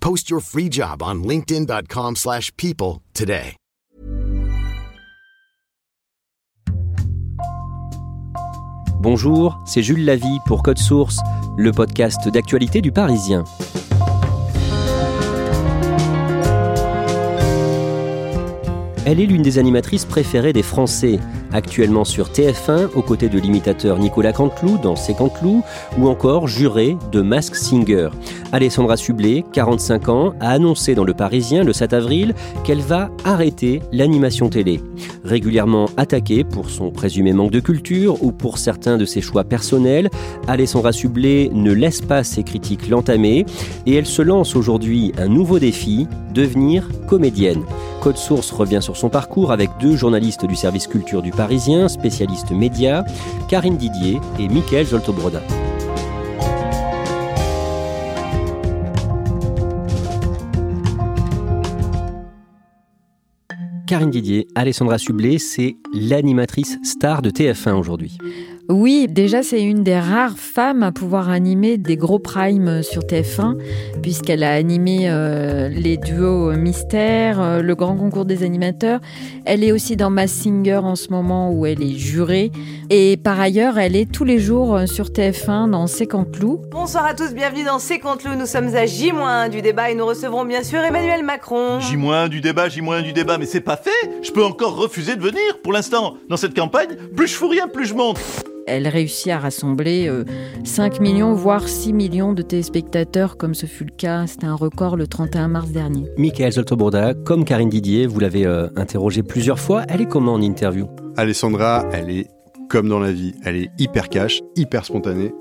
Post your free job on linkedin.com/people slash people today. Bonjour, c'est Jules Lavie pour Code Source, le podcast d'actualité du Parisien. Elle est l'une des animatrices préférées des Français, actuellement sur TF1 aux côtés de l'imitateur Nicolas Canteloup dans C'est Canteloup ou encore jurée de Mask Singer. Alessandra Sublet, 45 ans, a annoncé dans Le Parisien le 7 avril qu'elle va arrêter l'animation télé. Régulièrement attaquée pour son présumé manque de culture ou pour certains de ses choix personnels, Alessandra Sublet ne laisse pas ses critiques l'entamer et elle se lance aujourd'hui un nouveau défi, devenir comédienne. Code Source revient sur son parcours avec deux journalistes du service culture du Parisien, spécialistes médias, Karine Didier et Mickaël Zoltobroda. Karine Didier, Alessandra Sublet, c'est l'animatrice star de TF1 aujourd'hui. Oui, déjà c'est une des rares femmes à pouvoir animer des gros primes sur TF1, puisqu'elle a animé euh, les duos Mystère, euh, le grand concours des animateurs. Elle est aussi dans Mass Singer en ce moment où elle est jurée. Et par ailleurs, elle est tous les jours euh, sur TF1 dans C'est Canteloup. Bonsoir à tous, bienvenue dans C'est Canteloup. Nous sommes à J- du débat et nous recevrons bien sûr Emmanuel Macron. J- du débat, J- du débat, mais c'est pas fait Je peux encore refuser de venir pour l'instant. Dans cette campagne, plus je fous rien, plus je monte elle réussit à rassembler 5 millions, voire 6 millions de téléspectateurs, comme ce fut le cas. C'était un record le 31 mars dernier. Michael Zoltoborda, comme Karine Didier, vous l'avez euh, interrogée plusieurs fois. Elle est comment en interview? Alessandra, elle est comme dans la vie, elle est hyper cash, hyper spontanée.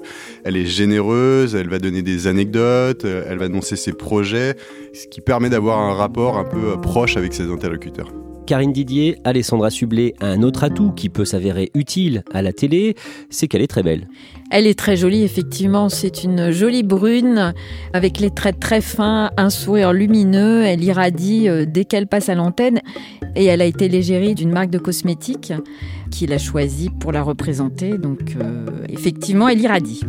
Elle est généreuse, elle va donner des anecdotes, elle va annoncer ses projets, ce qui permet d'avoir un rapport un peu proche avec ses interlocuteurs. Karine Didier, Alessandra Sublet a un autre atout qui peut s'avérer utile à la télé, c'est qu'elle est très belle. Elle est très jolie, effectivement. C'est une jolie brune avec les traits très fins, un sourire lumineux. Elle irradie euh, dès qu'elle passe à l'antenne. Et elle a été l'égérie d'une marque de cosmétiques qu'il a choisie pour la représenter. Donc, euh, effectivement, elle irradie.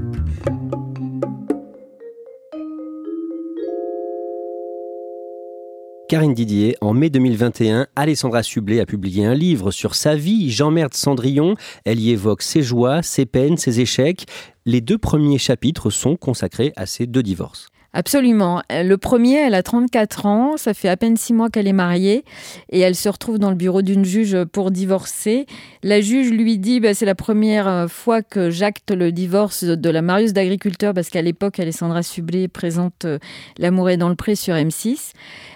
Karine Didier, en mai 2021, Alessandra Sublet a publié un livre sur sa vie, Jean-Merde Cendrillon. Elle y évoque ses joies, ses peines, ses échecs. Les deux premiers chapitres sont consacrés à ces deux divorces. Absolument. Le premier, elle a 34 ans, ça fait à peine six mois qu'elle est mariée et elle se retrouve dans le bureau d'une juge pour divorcer. La juge lui dit bah, c'est la première fois que j'acte le divorce de la marius d'agriculteur parce qu'à l'époque, Alessandra Sublet présente euh, L'amour est dans le pré sur M6.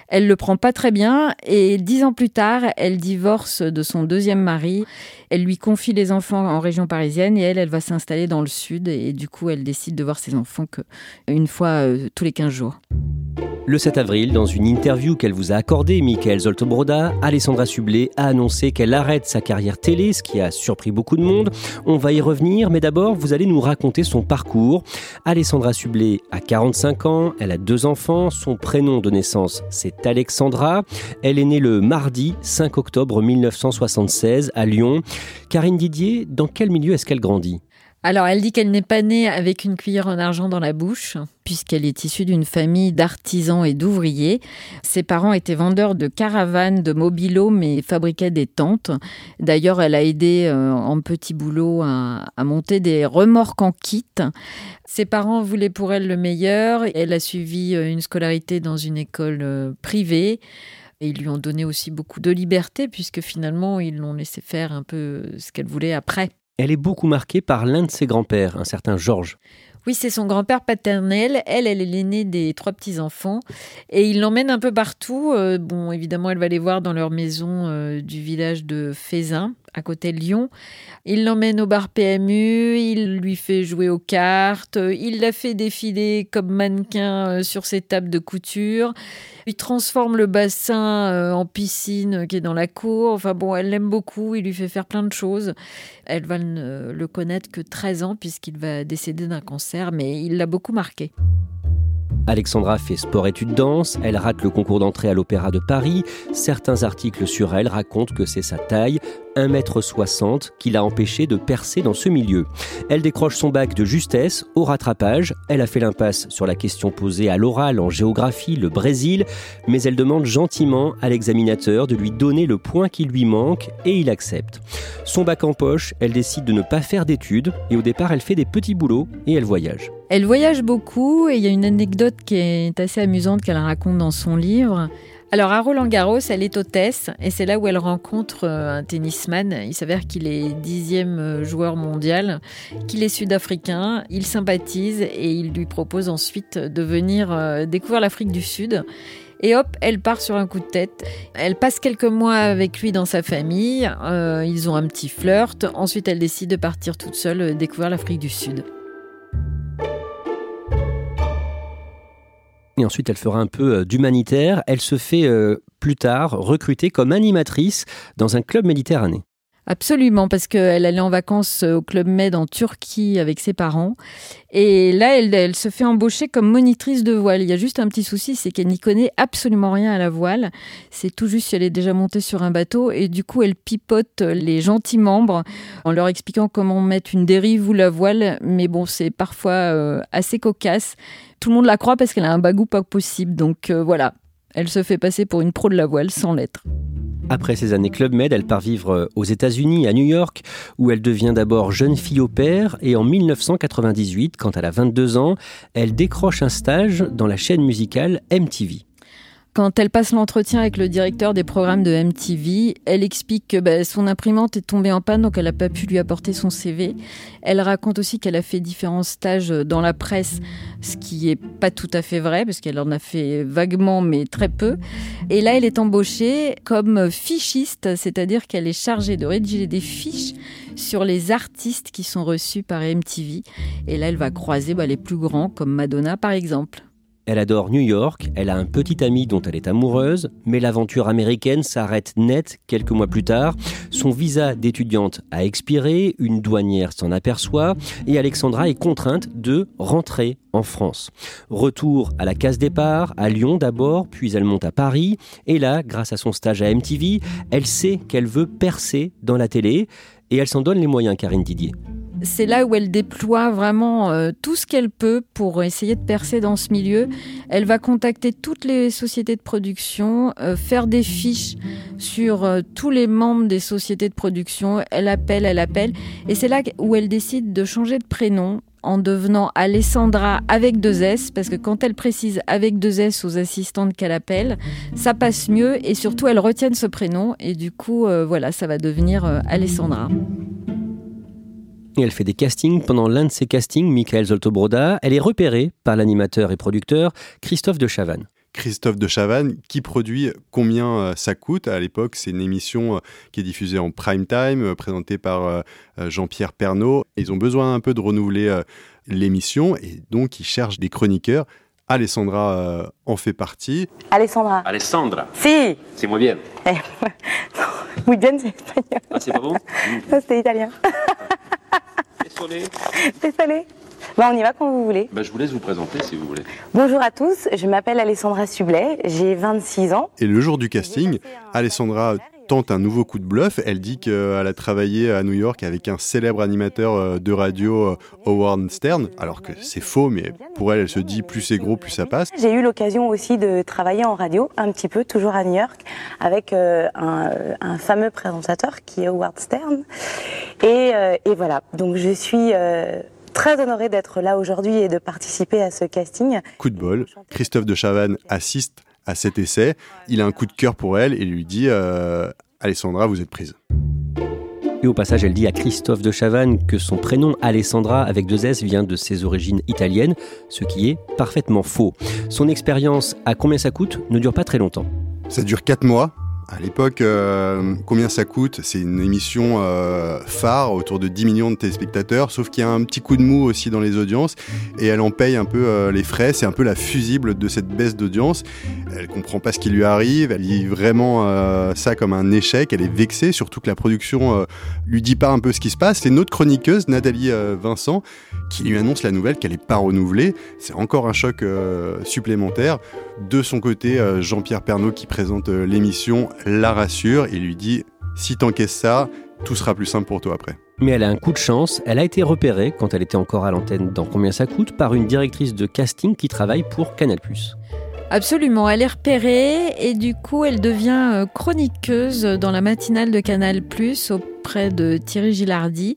Elle le prend pas très bien et dix ans plus tard, elle divorce de son deuxième mari. Elle lui confie les enfants en région parisienne et elle, elle va s'installer dans le sud et du coup, elle décide de voir ses enfants qu'une fois euh, tous les 15 jours. Le 7 avril, dans une interview qu'elle vous a accordée, Michael Zoltobroda, Alessandra Sublet a annoncé qu'elle arrête sa carrière télé, ce qui a surpris beaucoup de monde. On va y revenir, mais d'abord, vous allez nous raconter son parcours. Alessandra Sublet a 45 ans, elle a deux enfants, son prénom de naissance c'est Alexandra. Elle est née le mardi 5 octobre 1976 à Lyon. Karine Didier, dans quel milieu est-ce qu'elle grandit? Alors, elle dit qu'elle n'est pas née avec une cuillère en argent dans la bouche, puisqu'elle est issue d'une famille d'artisans et d'ouvriers. Ses parents étaient vendeurs de caravanes, de mobilos, mais fabriquaient des tentes. D'ailleurs, elle a aidé euh, en petit boulot à, à, monter des remorques en kit. Ses parents voulaient pour elle le meilleur. Elle a suivi euh, une scolarité dans une école euh, privée. Et ils lui ont donné aussi beaucoup de liberté, puisque finalement, ils l'ont laissé faire un peu ce qu'elle voulait après. Elle est beaucoup marquée par l'un de ses grands-pères, un certain Georges. Oui, c'est son grand-père paternel. Elle, elle est l'aînée des trois petits-enfants. Et il l'emmène un peu partout. Euh, bon, évidemment, elle va les voir dans leur maison euh, du village de Fézin, à côté de Lyon. Il l'emmène au bar PMU, il lui fait jouer aux cartes, il la fait défiler comme mannequin euh, sur ses tables de couture. Il transforme le bassin en piscine qui est dans la cour. Enfin bon, elle l'aime beaucoup, il lui fait faire plein de choses. Elle va ne le connaître que 13 ans puisqu'il va décéder d'un cancer, mais il l'a beaucoup marqué. Alexandra fait sport-études danse, elle rate le concours d'entrée à l'Opéra de Paris. Certains articles sur elle racontent que c'est sa taille, 1m60, qui l'a empêché de percer dans ce milieu. Elle décroche son bac de justesse au rattrapage. Elle a fait l'impasse sur la question posée à l'oral en géographie, le Brésil, mais elle demande gentiment à l'examinateur de lui donner le point qui lui manque et il accepte. Son bac en poche, elle décide de ne pas faire d'études et au départ elle fait des petits boulots et elle voyage. Elle voyage beaucoup et il y a une anecdote qui est assez amusante qu'elle raconte dans son livre. Alors à Roland Garros, elle est hôtesse et c'est là où elle rencontre euh, un tennisman. Il s'avère qu'il est dixième euh, joueur mondial, qu'il est sud-africain. Il sympathise et il lui propose ensuite de venir euh, découvrir l'Afrique du Sud. Et hop, elle part sur un coup de tête. Elle passe quelques mois avec lui dans sa famille. ils ont un petit flirt. Ensuite, elle décide de partir toute seule découvrir l'Afrique du Sud. Et ensuite, elle fera un peu euh, d'humanitaire. Elle se fait euh, plus tard recruter comme animatrice dans un club méditerranéen. Absolument, parce qu'elle allait en vacances au Club Med en Turquie avec ses parents. Et là, elle, se fait embaucher comme monitrice de voile. Il y a juste un petit souci, c'est qu'elle n'y connaît absolument rien à la voile. C'est tout juste si elle est déjà montée sur un bateau. Et du coup, elle pipote les gentils membres en leur expliquant comment mettre une dérive ou la voile. Mais bon, c'est parfois euh, assez cocasse. Tout le monde la croit parce qu'elle a un bagou pas possible. Donc euh, voilà, elle se fait passer pour une pro de la voile sans lettres. Après ces années Club Med, elle part vivre euh, aux États-Unis, à New York, où elle devient d'abord jeune fille au père, et en 1998, quand elle a 22 ans, elle décroche un stage dans la chaîne musicale MTV. Quand elle passe l'entretien avec le directeur des programmes de MTV, elle explique que bah, son imprimante est tombée en panne, donc elle n'a pas pu lui apporter son CV. Elle raconte aussi qu'elle a fait différents stages dans la presse, ce qui est pas tout à fait vrai, parce qu'elle en a fait vaguement, mais très peu. Et là, elle est embauchée comme fichiste, c'est-à-dire qu'elle est chargée de rédiger des fiches sur les artistes qui sont reçus par MTV. Et là, elle va croiser bah, les plus grands, comme Madonna par exemple. Elle adore New York, elle a un petit ami dont elle est amoureuse, mais l'aventure américaine s'arrête net quelques mois plus tard. Son visa d'étudiante a expiré, une douanière s'en aperçoit et Alexandra est contrainte de rentrer en France. Retour à la case départ, à Lyon d'abord, puis elle monte à Paris et là, grâce à son stage à MTV, elle sait qu'elle veut percer dans la télé et elle s'en donne les moyens, Karine Didier c'est là où elle déploie vraiment euh, tout ce qu'elle peut pour essayer de percer dans ce milieu. Elle va contacter toutes les sociétés de production, euh, faire des fiches sur euh, tous les membres des sociétés de production. Elle appelle, elle appelle. Et c'est là où elle décide de changer de prénom en devenant Alessandra avec deux S, parce que quand elle précise avec deux S aux assistantes qu'elle appelle, ça passe mieux et surtout elle retient ce prénom et du coup, voilà, ça va devenir Alessandra. Et elle fait des castings. Pendant l'un de ces castings, Michael Zoltobroda, elle est repérée par l'animateur et producteur Christophe de Chavannes. Christophe de Chavannes, qui produit Combien euh, ça coûte? À l'époque, c'est une émission euh, qui est diffusée en prime time, euh, présentée par Jean-Pierre Pernaud. Ils ont besoin un peu de renouveler l'émission et donc ils cherchent des chroniqueurs. Alessandra en fait partie. Alessandra. Alessandra. Si. C'est moi bien. Oui, bien, c'est espagnol. Ah, c'est pas bon? Ça, c'était italien. Désolé. Désolé. Bah, on y va quand vous voulez. Bah, je vous laisse vous présenter si vous voulez. Bonjour à tous, je m'appelle Alessandra Sublet, j'ai 26 ans. Et le jour du casting, Alessandra tente un nouveau coup de bluff. Elle dit qu'elle a travaillé à New York avec un célèbre animateur euh, de radio, euh, Howard Stern, alors que c'est faux, mais pour elle, elle se dit plus c'est gros, plus ça passe. J'ai eu l'occasion aussi de travailler en radio, un petit peu, toujours à New York, avec euh, un, fameux présentateur qui est Howard Stern. Et, et voilà, donc je suis très honorée d'être là aujourd'hui et de participer à ce casting. Coup de bol, Christophe de Chavannes assiste à cet essai. Il a un coup de cœur pour elle et lui dit euh, Alessandra, vous êtes prise. Et au passage, elle dit à Christophe de Chavannes que son prénom Alessandra avec deux S vient de ses origines italiennes, ce qui est parfaitement faux. Son expérience à combien ça coûte ne dure pas très longtemps. Ça dure 4 mois. À l'époque, euh, combien ça coûte C'est une émission euh, phare, autour de 10 millions de téléspectateurs, sauf qu'il y a un petit coup de mou aussi dans les audiences, et elle en paye un peu euh, les frais, c'est un peu la fusible de cette baisse d'audience. Elle comprend pas ce qui lui arrive, elle vit vraiment ça comme un échec, elle est vexée, surtout que la production lui dit pas un peu ce qui se passe. C'est une autre chroniqueuse, Nathalie Vincent, qui lui annonce la nouvelle qu'elle est pas renouvelée. C'est encore un choc supplémentaire. De son côté, Jean-Pierre Pernaud, qui présente l'émission, la rassure et lui dit si t'encaisses ça, tout sera plus simple pour toi après. Mais elle a un coup de chance, elle a été repérée quand elle était encore à l'antenne dans Combien ça coûte par une directrice de casting qui travaille pour Canal+. Absolument, elle est repérée et du coup elle devient euh, chroniqueuse dans la matinale de Canal+, auprès de Thierry Gilardi.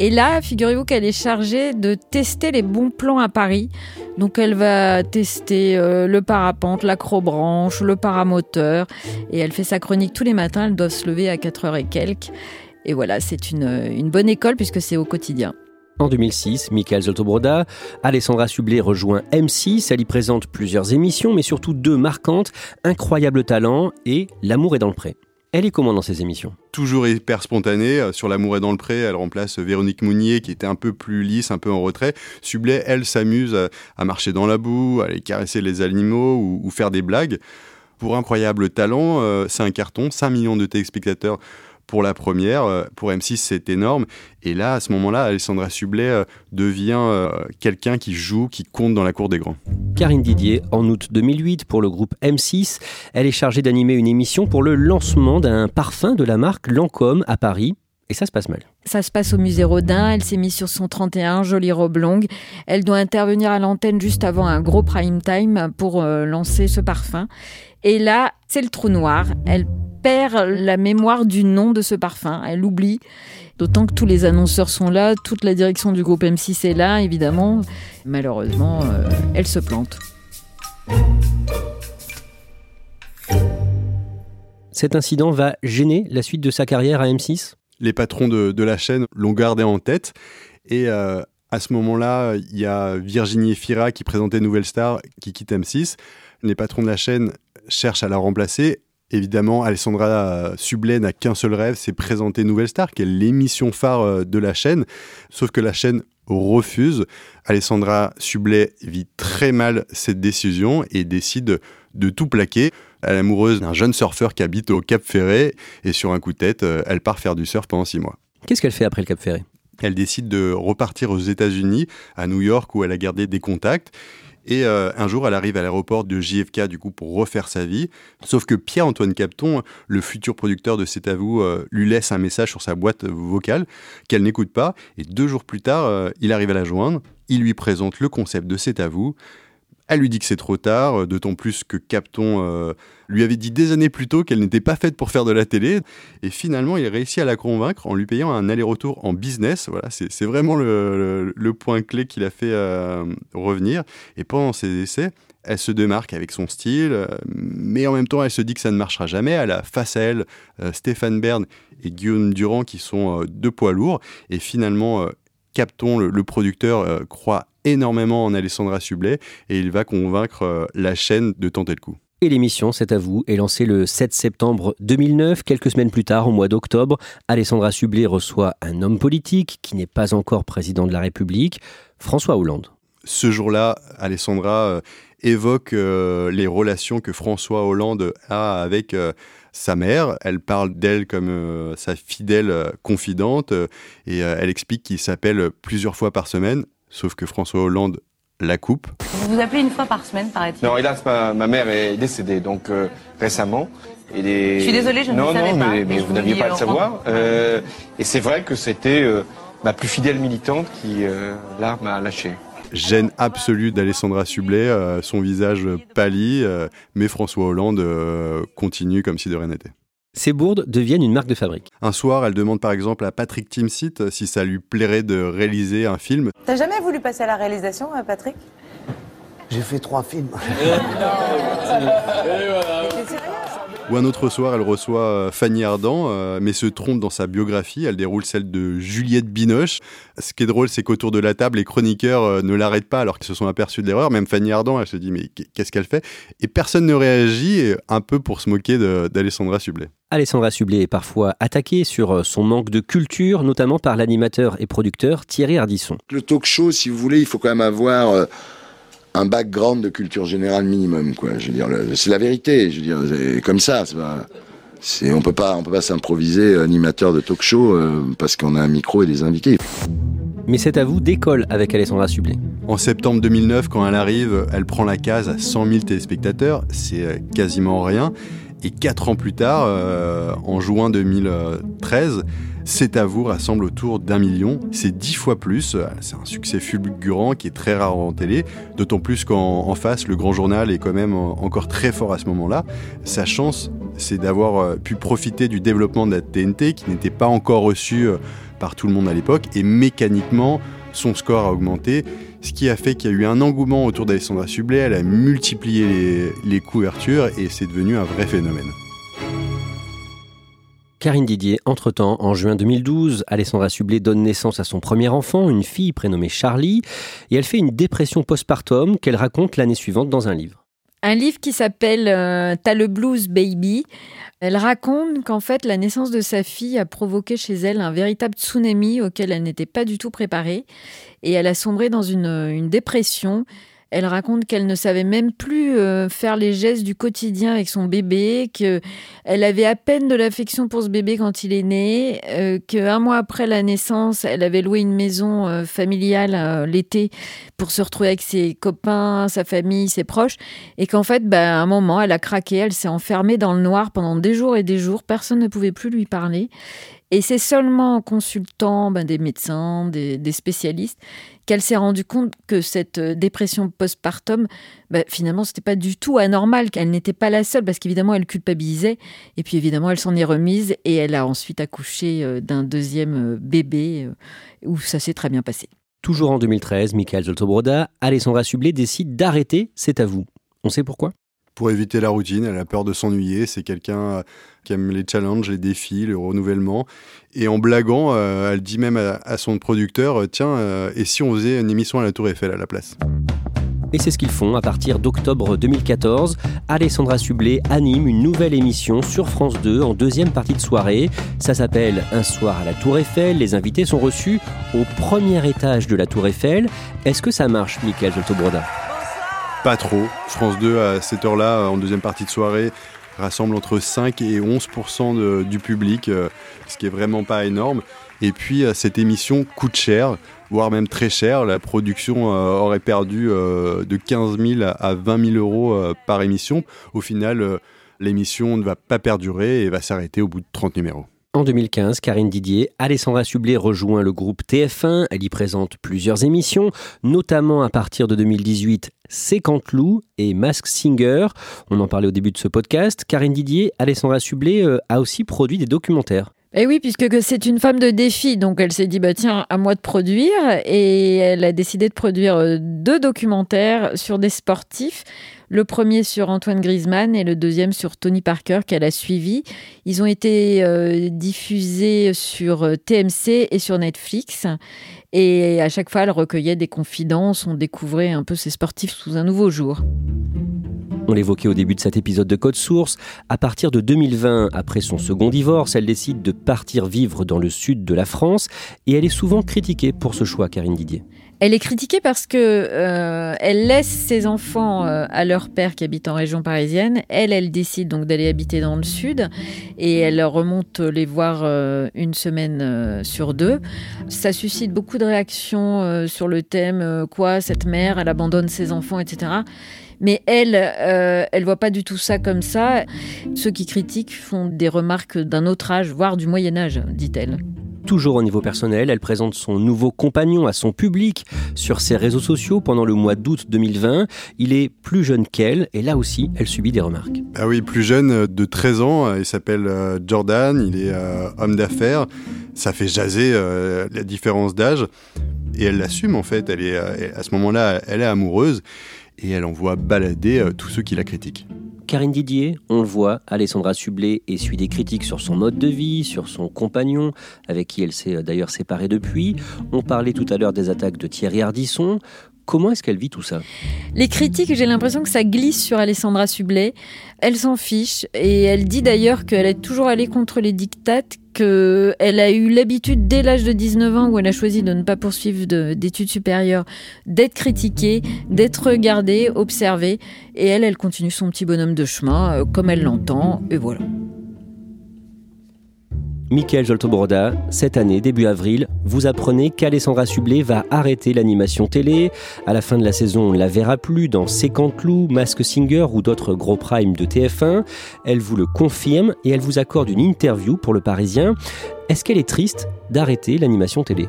Et là, figurez-vous qu'elle est chargée de tester les bons plans à Paris. Donc elle va tester euh, le parapente, l'acrobranche, le paramoteur. Et elle fait sa chronique tous les matins. Elle doit se lever à 4 heures et quelques. Et voilà, c'est une, une bonne école puisque c'est au quotidien. En 2006, Michael Zoltobroda, Alessandra Sublet rejoint M6. Elle y présente plusieurs émissions, mais surtout deux marquantes Incroyable talent et L'amour est dans le pré. Elle est comment dans ces émissions? Toujours hyper spontanée. Euh, sur L'amour est dans le pré, elle remplace Véronique Mounier qui était un peu plus lisse, un peu en retrait. Sublet, elle, s'amuse à marcher dans la boue, à aller caresser les animaux ou, faire des blagues. Pour incroyable talent, euh, c'est un carton, 5 millions de téléspectateurs pour la première. Euh, pour M6, c'est énorme. Et là, à ce moment-là, Alessandra Sublet euh, devient euh, quelqu'un qui joue, qui compte dans la cour des grands. Karine Didier, en août 2008, pour le groupe M6, elle est chargée d'animer une émission pour le lancement d'un parfum de la marque Lancôme à Paris. Et ça se passe mal. Ça se passe au musée Rodin. Elle s'est mise sur son 31, jolie robe longue. Elle doit intervenir à l'antenne juste avant un gros prime time pour lancer ce parfum. Et là, c'est le trou noir. Elle perd la mémoire du nom de ce parfum. Elle oublie. D'autant que tous les annonceurs sont là, toute la direction du groupe M6 est là, évidemment. Malheureusement, euh, elle se plante. Cet incident va gêner la suite de sa carrière à M6 Les patrons de, la chaîne l'ont gardé en tête. Et euh, à ce moment-là, il y a Virginie Fira qui présentait Nouvelle Star qui quitte M6. Les patrons de la chaîne cherchent à la remplacer Évidemment, Alessandra Sublet n'a qu'un seul rêve, c'est présenter Nouvelle Star, qui est l'émission phare euh, de la chaîne. Sauf que la chaîne refuse. Alessandra Sublet vit très mal cette décision et décide de tout plaquer. Elle est amoureuse d'un jeune surfeur qui habite au Cap Ferré et sur un coup de tête, euh, elle part faire du surf pendant six mois. Qu'est-ce qu'elle fait après le Cap Ferré? Elle décide de repartir aux États-Unis, à New York, où elle a gardé des contacts. Et euh, un jour, elle arrive à l'aéroport de JFK du coup pour refaire sa vie. Sauf que Pierre-Antoine Capton, le futur producteur de C'est à vous, euh, lui laisse un message sur sa boîte vocale qu'elle n'écoute pas. Et deux jours plus tard, euh, il arrive à la joindre. Il lui présente le concept de C'est à vous. Elle lui dit que c'est trop tard, d'autant plus que Capton lui avait dit des années plus tôt qu'elle n'était pas faite pour faire de la télé. Et finalement, il réussit à la convaincre en lui payant un aller-retour en business. Voilà, c'est vraiment le, point clé qu'il a fait euh, revenir. Et pendant ses essais, elle se démarque avec son style, euh, mais en même temps, elle se dit que ça ne marchera jamais. Elle a face à elle euh, Stéphane Bern et Guillaume Durand qui sont deux poids lourds. Et finalement, Capton, le, producteur, croit énormément en Alessandra Sublet et il va convaincre la chaîne de tenter le coup. Et l'émission, c'est à vous, est lancée le 7 septembre 2009. Quelques semaines plus tard, au mois d'octobre, Alessandra Sublet reçoit un homme politique qui n'est pas encore président de la République, François Hollande. Ce jour-là, Alessandra euh, évoque euh, les relations que François Hollande a avec euh, sa mère. Elle parle d'elle comme sa fidèle confidente et elle explique qu'il s'appelle plusieurs fois par semaine. Sauf que François Hollande la coupe. Vous vous appelez une fois par semaine, paraît-il? Non, hélas, ma, ma, mère est décédée, donc euh, récemment. Et Je suis désolée, je ne le savais non, pas. Non, mais, vous n'aviez pas à le savoir. Euh, et c'est vrai que c'était euh, ma plus fidèle militante qui, là, m'a lâché. Gêne absolue d'Alessandra Sublet, son visage pâlit, mais François Hollande continue comme si de rien n'était. Ces bourdes deviennent une marque de fabrique. Un soir, elle demande par exemple à Patrick Timsit euh, si ça lui plairait de réaliser un film. T'as jamais voulu passer à la réalisation, euh, Patrick? J'ai fait trois films. Ou un autre soir, elle reçoit euh, Fanny Ardant, euh, mais se trompe dans sa biographie. Elle déroule celle de Juliette Binoche. Ce qui est drôle, c'est qu'autour de la table, les chroniqueurs euh, ne l'arrêtent pas alors qu'ils se sont aperçus de l'erreur. Même Fanny Ardant, elle se dit mais qu'est-ce qu'elle fait? Et personne ne réagit, un peu pour se moquer d'Alessandra Sublet. Alessandra Sublet est parfois attaquée sur son manque de culture, notamment par l'animateur et producteur Thierry Ardisson. Le talk show, si vous voulez, il faut quand même avoir un background de culture générale minimum, quoi. Je veux dire, c'est la vérité. Je veux dire, comme ça. C'est on peut pas, on peut pas s'improviser animateur de talk-show euh, parce qu'on a un micro et des invités. Mais c'est à vous d'école avec Alessandra Sublet. En septembre 2009, quand elle arrive, elle prend la case à 100 000 téléspectateurs. C'est euh, quasiment rien. Et quatre ans plus tard, euh, en juin 2013, c'est à vous rassemble autour d'un million. C'est dix fois plus. C'est un succès fulgurant qui est très rare en télé. D'autant plus qu'en face, le grand journal est quand même encore très fort à ce moment-là. Sa chance, c'est d'avoir euh, pu profiter du développement de la TNT qui n'était pas encore reçu euh, par tout le monde à l'époque. Et mécaniquement, son score a augmenté, ce qui a fait qu'il y a eu un engouement autour d'Alessandra Sublet. Elle a multiplié les, couvertures et c'est devenu un vrai phénomène. Karine Didier, entre-temps, en juin 2012, Alessandra Sublet donne naissance à son premier enfant, une fille prénommée Charlie, et elle fait une dépression postpartum qu'elle raconte l'année suivante dans un livre. Un livre qui s'appelle euh, T'as le blues baby. Elle raconte qu'en fait la naissance de sa fille a provoqué chez elle un véritable tsunami auquel elle n'était pas du tout préparée et elle a sombré dans une, une dépression elle raconte qu'elle ne savait même plus euh, faire les gestes du quotidien avec son bébé, qu'elle avait à peine de l'affection pour ce bébé quand il est né, euh, qu'un mois après la naissance, elle avait loué une maison euh, familiale l'été pour se retrouver avec ses copains, sa famille, ses proches, et qu'en fait, bah, à un moment, elle a craqué, elle s'est enfermée dans le noir pendant des jours et des jours, personne ne pouvait plus lui parler. Et c'est seulement en consultant ben, des médecins, des, spécialistes, qu'elle s'est rendue compte que cette euh, dépression postpartum, ben, finalement, c'était pas du tout anormal, qu'elle n'était pas la seule, parce qu'évidemment, elle culpabilisait. Et puis, évidemment, elle s'en est remise et elle a ensuite accouché euh, d'un deuxième euh, bébé où ça s'est très bien passé. Toujours en 2013, Michael Zoltobroda, Alessandra Sublet décide d'arrêter C'est à vous. On sait pourquoi? Pour éviter la routine, elle a peur de s'ennuyer. C'est quelqu'un qui aime les challenges, les défis, le renouvellement. Et en blaguant, euh, elle dit même à, son producteur euh, Tiens, euh, et si on faisait une émission à la Tour Eiffel à la place? Et c'est ce qu'ils font. À partir d'octobre 2014, Alessandra Sublet anime une nouvelle émission sur France 2 en deuxième partie de soirée. Ça s'appelle Un soir à la Tour Eiffel. Les invités sont reçus au premier étage de la Tour Eiffel. Est-ce que ça marche, Michael Joltobroda pas trop. France 2, à cette heure-là, en deuxième partie de soirée, rassemble entre 5 et 11% du public, euh, ce qui est vraiment pas énorme. Et puis, euh, cette émission coûte cher, voire même très cher. La production euh, aurait perdu de 15 000 à 20 000 euros par émission. Au final, l'émission ne va pas perdurer et va s'arrêter au bout de 30 numéros. En 2015, Karine Didier, Alessandra Sublet rejoint le groupe TF1. Elle y présente plusieurs émissions, notamment à partir de 2018, C'est Canteloup et Mask Singer. On en parlait au début de ce podcast. Karine Didier, Alessandra Sublet euh, a aussi produit des documentaires. Eh oui, puisque c'est une femme de défi, donc elle s'est dit bah tiens à moi de produire et elle a décidé de produire euh, deux documentaires sur des sportifs. Le premier sur Antoine Griezmann et le deuxième sur Tony Parker qu'elle a suivi. Ils ont été euh, diffusés sur euh, TMC et sur Netflix. Et à chaque fois, elle recueillait des confidences. On découvrait un peu ces sportifs sous un nouveau jour. On l'évoquait au début de cet épisode de Code Source. À partir de 2020, après son second divorce, elle décide de partir vivre dans le sud de la France et elle est souvent critiquée pour ce choix, Karine Didier. Elle est critiquée parce que euh, elle laisse ses enfants euh, à leur père qui habite en région parisienne. Elle, elle décide donc d'aller habiter dans le sud et elle remonte les voir euh, une semaine sur deux. Ça suscite beaucoup de réactions sur le thème quoi cette mère, elle abandonne ses enfants, etc. Mais elle, elle voit pas du tout ça comme ça. Ceux qui critiquent font des remarques d'un autre âge, voire du Moyen Âge, dit-elle. Toujours au niveau personnel, elle présente son nouveau compagnon à son public sur ses réseaux sociaux pendant le mois d'août 2020. Il est plus jeune qu'elle et là aussi, elle subit des remarques. Ah oui, plus jeune, euh, de 13 ans. Euh, il s'appelle euh, Jordan, il est homme d'affaires. Ça fait jaser la différence d'âge et elle l'assume en fait. Elle est à ce moment-là, elle est amoureuse. et elle envoie balader euh, tous ceux qui la critiquent. Karine Didier, on le voit, Alessandra Sublet essuie des critiques sur son mode de vie, sur son compagnon, avec qui elle s'est euh, d'ailleurs séparée depuis. On parlait tout à l'heure des attaques de Thierry Ardisson. Comment est-ce qu'elle vit tout ça Les critiques, j'ai l'impression que ça glisse sur Alessandra Sublet. Elle s'en fiche et elle dit d'ailleurs qu'elle est toujours allée contre les dictates, qu'elle a eu l'habitude dès l'âge de 19 ans où elle a choisi de ne pas poursuivre d'études supérieures, d'être critiquée, d'être regardée, observée. Et elle, elle continue son petit bonhomme de chemin euh, comme elle l'entend. Et voilà. Michael Joltobroda, cette année, début avril, vous apprenez qu'Alessandra Sublet va arrêter l'animation télé. À la fin de la saison, on ne la verra plus dans Séquent Loup, Mask Singer ou d'autres gros primes de TF1. Elle vous le confirme et elle vous accorde une interview pour Le Parisien. Est-ce qu'elle est triste d'arrêter l'animation télé?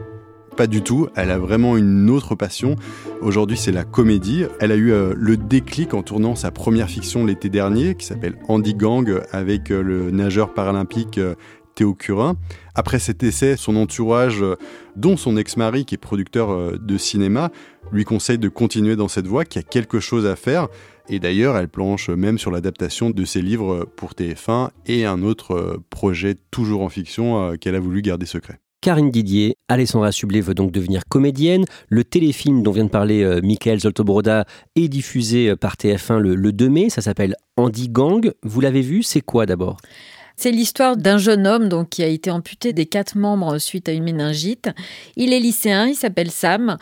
Pas du tout, elle a vraiment une autre passion. Aujourd'hui, c'est la comédie. Elle a eu euh, le déclic en tournant sa première fiction l'été dernier, qui s'appelle Andy Gang, avec euh, le nageur paralympique euh, Théo Curin. Après cet essai, son entourage, euh, dont son ex-mari qui est producteur euh, de cinéma, lui conseille de continuer dans cette voie, qu'il y a quelque chose à faire. Et d'ailleurs, elle planche même sur l'adaptation de ses livres pour TF1 et un autre euh, projet toujours en fiction qu'elle a voulu garder secret. Karine Didier, Alessandra Sublet veut donc devenir comédienne. Le téléfilm dont vient de parler Michael Zoltobroda est diffusé par TF1 le, le 2 mai. Ça s'appelle Andy Gang. Vous l'avez vu? C'est quoi d'abord? C'est l'histoire d'un jeune homme donc, qui a été amputé des quatre membres suite à une méningite. Il est lycéen, il s'appelle Sam.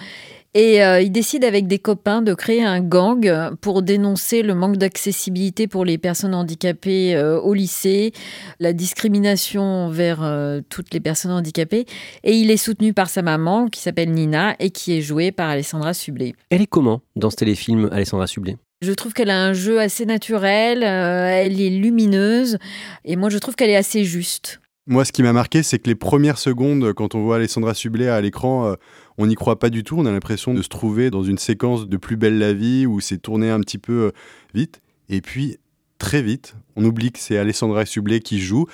Et euh, il décide avec des copains de créer un gang pour dénoncer le manque d'accessibilité pour les personnes handicapées euh, au lycée, la discrimination envers euh, toutes les personnes handicapées. Et il est soutenu par sa maman qui s'appelle Nina et qui est jouée par Alessandra Sublet. Elle est comment dans ce téléfilm, Alessandra Sublet? Je trouve qu'elle a un jeu assez naturel, euh, elle est lumineuse, et moi je trouve qu'elle est assez juste. Moi, ce qui m'a marqué, c'est que les premières secondes, quand on voit Alessandra Sublet à l'écran, euh, on n'y croit pas du tout. On a l'impression de se trouver dans une séquence de Plus belle la vie où c'est tourné un petit peu euh, vite. Et puis, très vite, on oublie que c'est Alessandra Sublet qui joue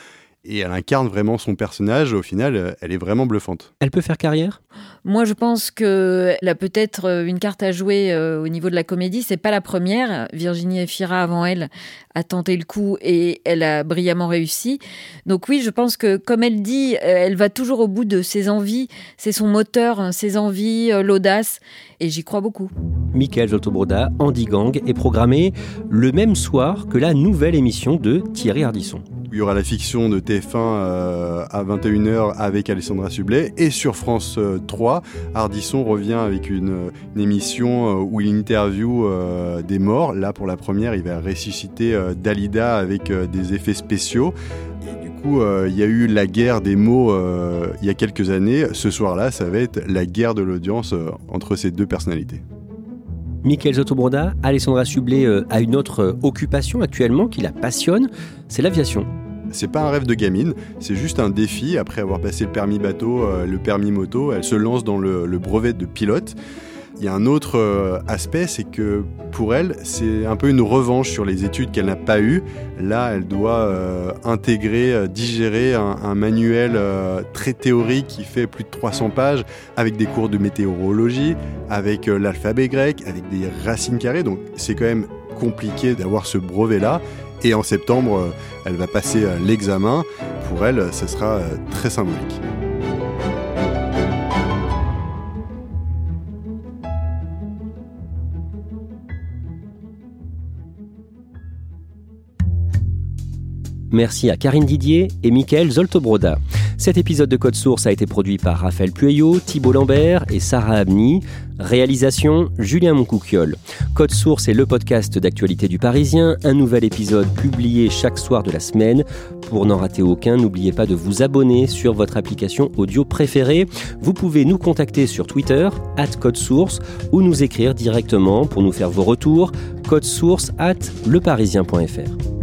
et elle incarne vraiment son personnage. Au final, euh, elle est vraiment bluffante. Elle peut faire carrière? Moi, je pense qu'elle a peut-être euh, une carte à jouer euh, au niveau de la comédie. C'est pas la première. Virginie Efira, avant elle, a tenté le coup et elle a brillamment réussi. Donc oui, je pense que, comme elle dit, elle va toujours au bout de ses envies. C'est son moteur, hein, ses envies, l'audace. Et j'y crois beaucoup. Michael Jotobroda, Andy Gang, est programmé le même soir que la nouvelle émission de Thierry Ardisson. Il y aura la fiction de TF1 euh, à 21h avec Alessandra Sublet. Et sur France 3, euh, Ardisson revient avec une, émission euh, où il interview des morts. Là, pour la première, il va ressusciter Dalida avec des effets spéciaux. Et du coup, il y a eu la guerre des mots il y a quelques années. Ce soir-là, ça va être la guerre de l'audience entre ces deux personnalités. Michael Zotobroda, Alessandra Sublet a une autre occupation actuellement qui la passionne, c'est l'aviation. C'est pas un rêve de gamine, c'est juste un défi. Après avoir passé le permis bateau, euh, le permis moto, elle se lance dans le, brevet de pilote. Il y a un autre euh, aspect, c'est que pour elle, c'est un peu une revanche sur les études qu'elle n'a pas eues. Là, elle doit euh, intégrer, digérer un, manuel très théorique qui fait plus de 300 pages, avec des cours de météorologie, avec l'alphabet grec, avec des racines carrées. Donc c'est quand même compliqué d'avoir ce brevet-là. Et en septembre, euh, elle va passer euh, l'examen. Pour elle, ce sera euh, très symbolique. Merci à Karine Didier et Michael Zoltobroda. Cet épisode de Code Source a été produit par Raphaël Pueyo, Thibault Lambert et Sarah Abni. Réalisation Julien Moncouquiol. Code Source est le podcast d'actualité du Parisien, un nouvel épisode publié chaque soir de la semaine. Pour n'en rater aucun, n'oubliez pas de vous abonner sur votre application audio préférée. Vous pouvez nous contacter sur Twitter, at Code Source, ou nous écrire directement pour nous faire vos retours, code source at leparisien.fr.